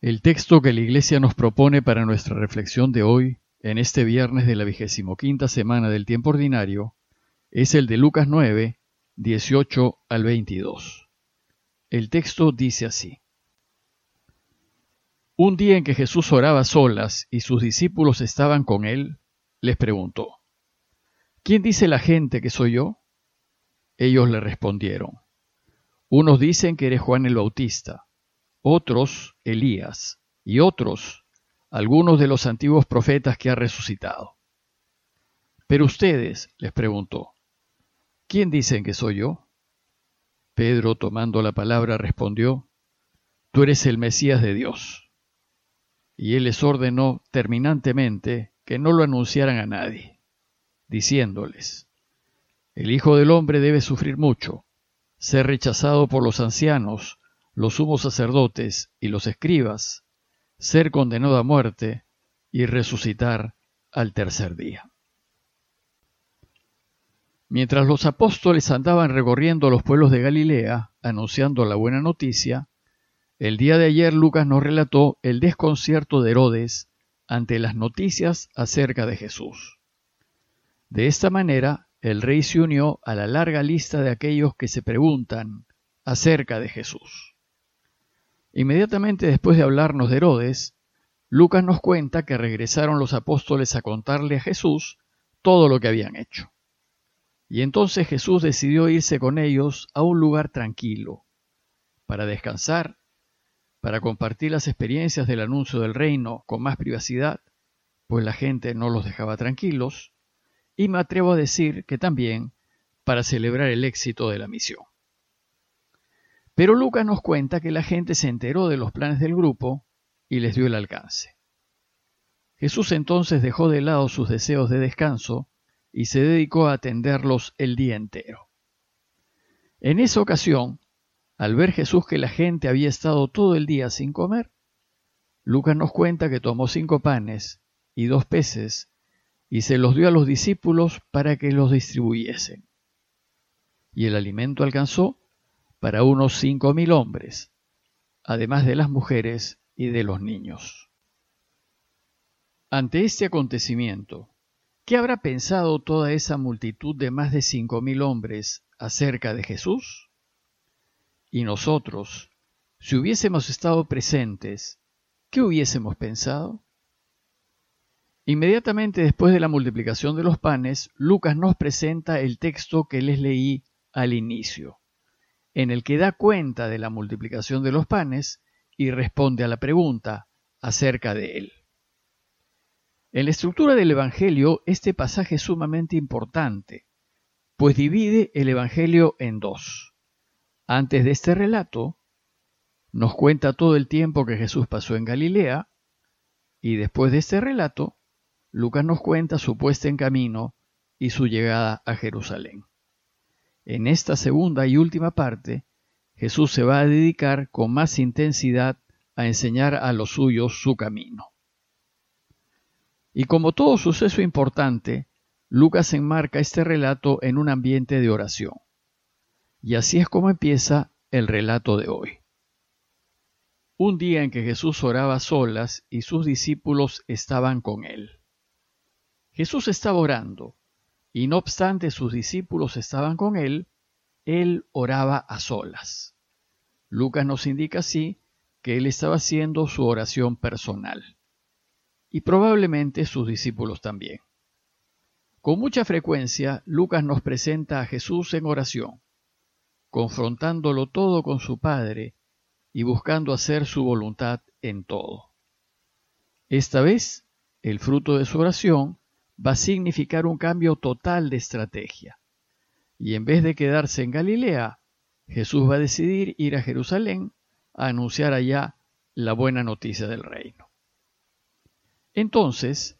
El texto que la Iglesia nos propone para nuestra reflexión de hoy, en este viernes de la vigésimo quinta semana del tiempo ordinario, es el de Lucas 9, 18 al 22. El texto dice así. Un día en que Jesús oraba solas y sus discípulos estaban con él, les preguntó, ¿Quién dice la gente que soy yo? Ellos le respondieron, unos dicen que eres Juan el Bautista, otros Elías, y otros algunos de los antiguos profetas que ha resucitado. Pero ustedes, les preguntó, ¿quién dicen que soy yo? Pedro, tomando la palabra, respondió, Tú eres el Mesías de Dios. Y él les ordenó terminantemente que no lo anunciaran a nadie, diciéndoles, El Hijo del Hombre debe sufrir mucho ser rechazado por los ancianos, los sumos sacerdotes y los escribas, ser condenado a muerte y resucitar al tercer día. Mientras los apóstoles andaban recorriendo los pueblos de Galilea, anunciando la buena noticia, el día de ayer Lucas nos relató el desconcierto de Herodes ante las noticias acerca de Jesús. De esta manera, el rey se unió a la larga lista de aquellos que se preguntan acerca de Jesús. Inmediatamente después de hablarnos de Herodes, Lucas nos cuenta que regresaron los apóstoles a contarle a Jesús todo lo que habían hecho. Y entonces Jesús decidió irse con ellos a un lugar tranquilo, para descansar, para compartir las experiencias del anuncio del reino con más privacidad, pues la gente no los dejaba tranquilos, y me atrevo a decir que también para celebrar el éxito de la misión. Pero Lucas nos cuenta que la gente se enteró de los planes del grupo y les dio el alcance. Jesús entonces dejó de lado sus deseos de descanso y se dedicó a atenderlos el día entero. En esa ocasión, al ver Jesús que la gente había estado todo el día sin comer, Lucas nos cuenta que tomó cinco panes y dos peces y se los dio a los discípulos para que los distribuyesen. Y el alimento alcanzó para unos cinco mil hombres, además de las mujeres y de los niños. Ante este acontecimiento, ¿qué habrá pensado toda esa multitud de más de cinco mil hombres acerca de Jesús? Y nosotros, si hubiésemos estado presentes, ¿qué hubiésemos pensado? Inmediatamente después de la multiplicación de los panes, Lucas nos presenta el texto que les leí al inicio, en el que da cuenta de la multiplicación de los panes y responde a la pregunta acerca de él. En la estructura del Evangelio, este pasaje es sumamente importante, pues divide el Evangelio en dos. Antes de este relato, nos cuenta todo el tiempo que Jesús pasó en Galilea, y después de este relato, Lucas nos cuenta su puesta en camino y su llegada a Jerusalén. En esta segunda y última parte, Jesús se va a dedicar con más intensidad a enseñar a los suyos su camino. Y como todo suceso importante, Lucas enmarca este relato en un ambiente de oración. Y así es como empieza el relato de hoy. Un día en que Jesús oraba solas y sus discípulos estaban con él. Jesús estaba orando, y no obstante sus discípulos estaban con él, él oraba a solas. Lucas nos indica así que él estaba haciendo su oración personal, y probablemente sus discípulos también. Con mucha frecuencia, Lucas nos presenta a Jesús en oración, confrontándolo todo con su Padre y buscando hacer su voluntad en todo. Esta vez, el fruto de su oración va a significar un cambio total de estrategia. Y en vez de quedarse en Galilea, Jesús va a decidir ir a Jerusalén a anunciar allá la buena noticia del reino. Entonces,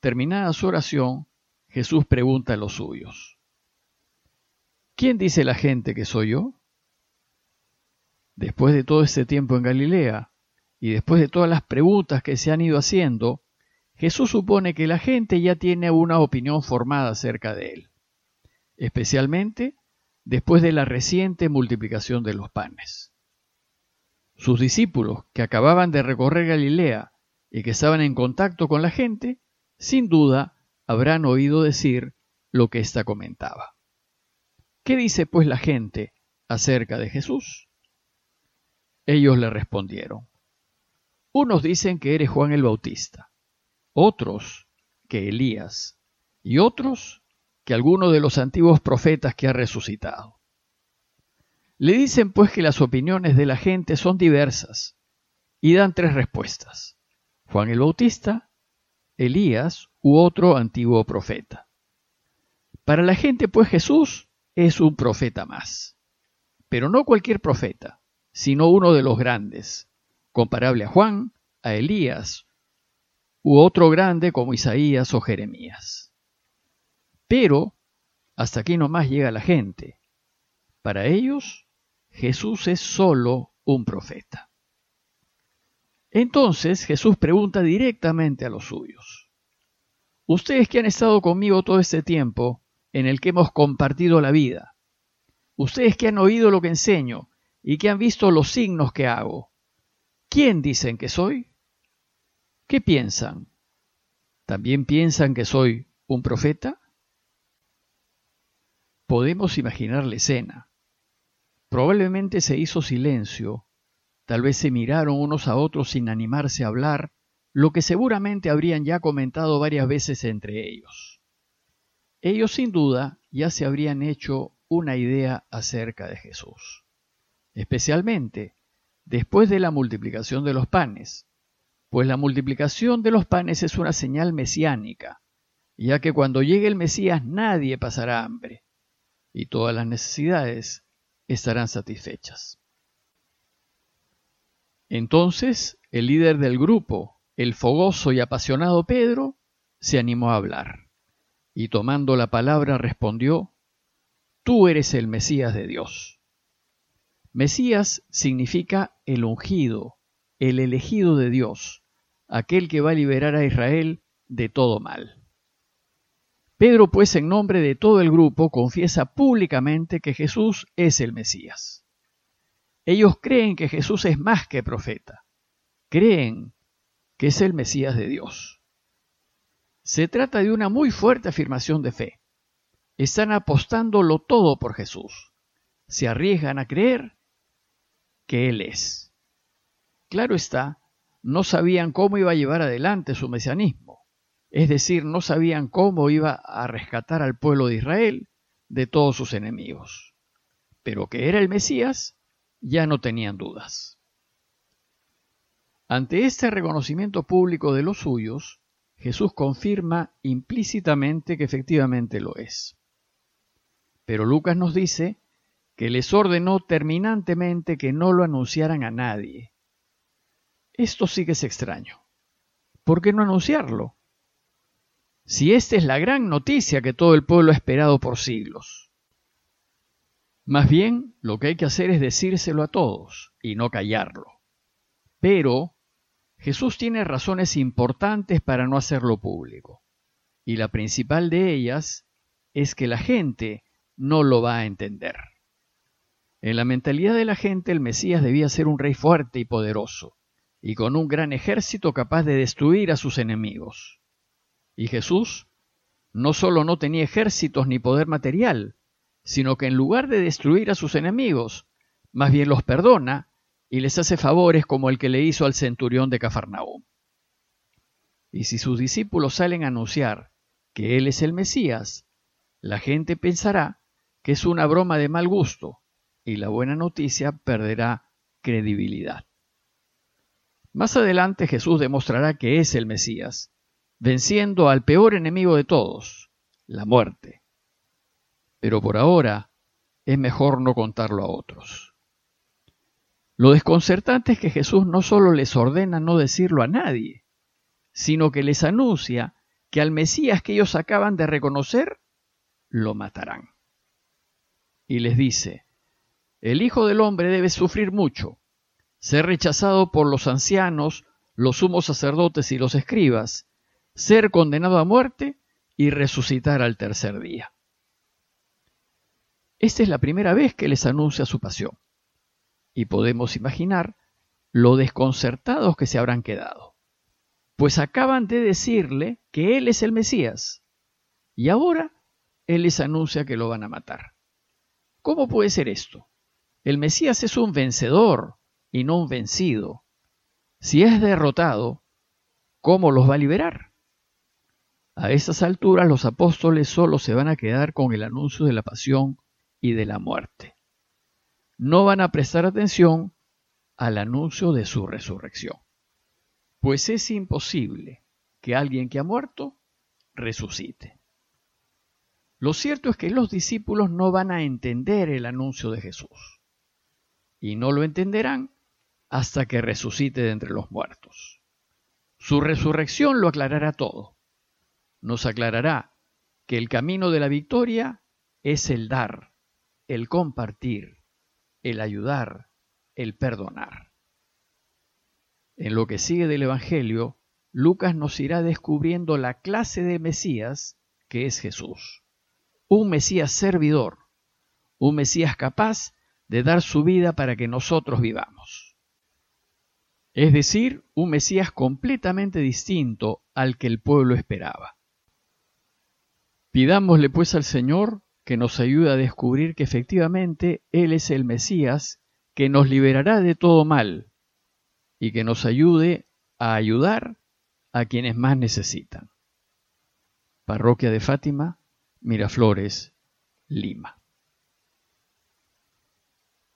terminada su oración, Jesús pregunta a los suyos, ¿quién dice la gente que soy yo? Después de todo este tiempo en Galilea y después de todas las preguntas que se han ido haciendo, Jesús supone que la gente ya tiene una opinión formada acerca de él, especialmente después de la reciente multiplicación de los panes. Sus discípulos, que acababan de recorrer Galilea y que estaban en contacto con la gente, sin duda habrán oído decir lo que ésta comentaba. ¿Qué dice pues la gente acerca de Jesús? Ellos le respondieron, unos dicen que eres Juan el Bautista, otros que Elías, y otros que alguno de los antiguos profetas que ha resucitado. Le dicen pues que las opiniones de la gente son diversas y dan tres respuestas. Juan el Bautista, Elías u otro antiguo profeta. Para la gente pues Jesús es un profeta más, pero no cualquier profeta, sino uno de los grandes, comparable a Juan, a Elías u otro grande como Isaías o Jeremías. Pero hasta aquí nomás llega la gente. Para ellos, Jesús es solo un profeta. Entonces Jesús pregunta directamente a los suyos. Ustedes que han estado conmigo todo este tiempo, en el que hemos compartido la vida, ustedes que han oído lo que enseño y que han visto los signos que hago, ¿quién dicen que soy? ¿Qué piensan? ¿También piensan que soy un profeta? Podemos imaginar la escena. Probablemente se hizo silencio, tal vez se miraron unos a otros sin animarse a hablar, lo que seguramente habrían ya comentado varias veces entre ellos. Ellos sin duda ya se habrían hecho una idea acerca de Jesús, especialmente después de la multiplicación de los panes, pues la multiplicación de los panes es una señal mesiánica, ya que cuando llegue el Mesías nadie pasará hambre y todas las necesidades estarán satisfechas. Entonces el líder del grupo, el fogoso y apasionado Pedro, se animó a hablar, y tomando la palabra respondió, Tú eres el Mesías de Dios. Mesías significa el ungido, el elegido de Dios, aquel que va a liberar a Israel de todo mal. Pedro, pues, en nombre de todo el grupo, confiesa públicamente que Jesús es el Mesías. Ellos creen que Jesús es más que profeta. Creen que es el Mesías de Dios. Se trata de una muy fuerte afirmación de fe. Están apostándolo todo por Jesús. Se arriesgan a creer que Él es. Claro está, no sabían cómo iba a llevar adelante su mesianismo es decir, no sabían cómo iba a rescatar al pueblo de Israel de todos sus enemigos. Pero que era el Mesías, ya no tenían dudas. Ante este reconocimiento público de los suyos, Jesús confirma implícitamente que efectivamente lo es. Pero Lucas nos dice que les ordenó terminantemente que no lo anunciaran a nadie. Esto sí que es extraño. ¿Por qué no anunciarlo? si esta es la gran noticia que todo el pueblo ha esperado por siglos. Más bien, lo que hay que hacer es decírselo a todos y no callarlo. Pero Jesús tiene razones importantes para no hacerlo público, y la principal de ellas es que la gente no lo va a entender. En la mentalidad de la gente el Mesías debía ser un rey fuerte y poderoso, y con un gran ejército capaz de destruir a sus enemigos. Y Jesús no solo no tenía ejércitos ni poder material, sino que en lugar de destruir a sus enemigos, más bien los perdona y les hace favores como el que le hizo al centurión de Cafarnaúm. Y si sus discípulos salen a anunciar que Él es el Mesías, la gente pensará que es una broma de mal gusto y la buena noticia perderá credibilidad. Más adelante Jesús demostrará que es el Mesías venciendo al peor enemigo de todos, la muerte. Pero por ahora es mejor no contarlo a otros. Lo desconcertante es que Jesús no solo les ordena no decirlo a nadie, sino que les anuncia que al Mesías que ellos acaban de reconocer, lo matarán. Y les dice, el Hijo del Hombre debe sufrir mucho, ser rechazado por los ancianos, los sumos sacerdotes y los escribas, ser condenado a muerte y resucitar al tercer día. Esta es la primera vez que les anuncia su pasión, y podemos imaginar lo desconcertados que se habrán quedado. Pues acaban de decirle que Él es el Mesías. Y ahora Él les anuncia que lo van a matar. ¿Cómo puede ser esto? El Mesías es un vencedor y no un vencido. Si es derrotado, ¿cómo los va a liberar? A esas alturas los apóstoles solo se van a quedar con el anuncio de la pasión y de la muerte. No van a prestar atención al anuncio de su resurrección. Pues es imposible que alguien que ha muerto resucite. Lo cierto es que los discípulos no van a entender el anuncio de Jesús. Y no lo entenderán hasta que resucite de entre los muertos. Su resurrección lo aclarará todo nos aclarará que el camino de la victoria es el dar, el compartir, el ayudar, el perdonar. En lo que sigue del Evangelio, Lucas nos irá descubriendo la clase de Mesías que es Jesús. Un Mesías servidor, un Mesías capaz de dar su vida para que nosotros vivamos. Es decir, un Mesías completamente distinto al que el pueblo esperaba. Pidámosle pues al Señor que nos ayude a descubrir que efectivamente Él es el Mesías que nos liberará de todo mal y que nos ayude a ayudar a quienes más necesitan. Parroquia de Fátima, Miraflores, Lima.